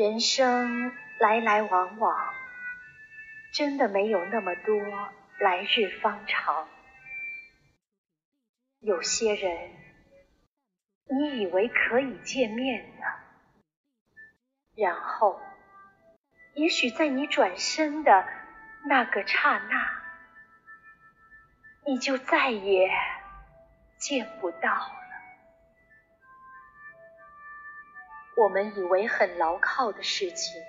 人生来来往往，真的没有那么多来日方长。有些人，你以为可以见面的，然后，也许在你转身的那个刹那，你就再也见不到我们以为很牢靠的事情，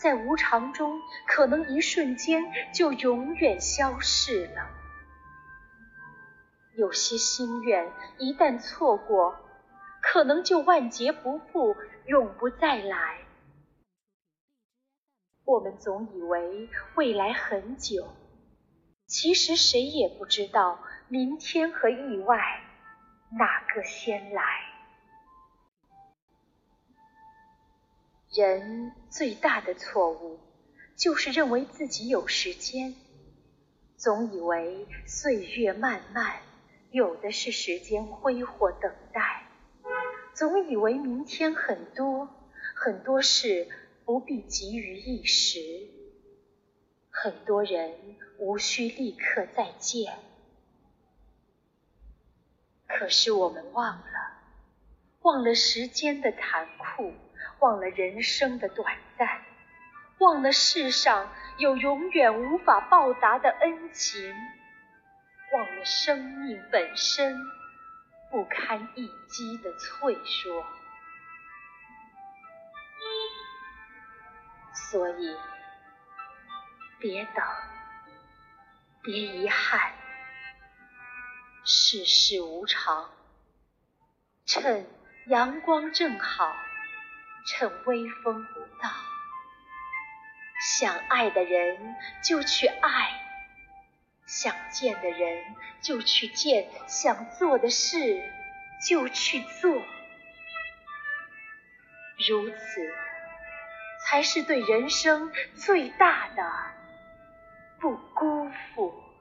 在无常中，可能一瞬间就永远消逝了。有些心愿一旦错过，可能就万劫不复，永不再来。我们总以为未来很久，其实谁也不知道明天和意外哪个先来。人最大的错误，就是认为自己有时间，总以为岁月漫漫。有的是时间挥霍等待，总以为明天很多，很多事不必急于一时，很多人无需立刻再见。可是我们忘了，忘了时间的残酷，忘了人生的短暂，忘了世上有永远无法报答的恩情。忘了生命本身不堪一击的脆弱，所以别等，别遗憾，世事无常，趁阳光正好，趁微风不到，想爱的人就去爱。想见的人就去见，想做的事就去做，如此才是对人生最大的不辜负。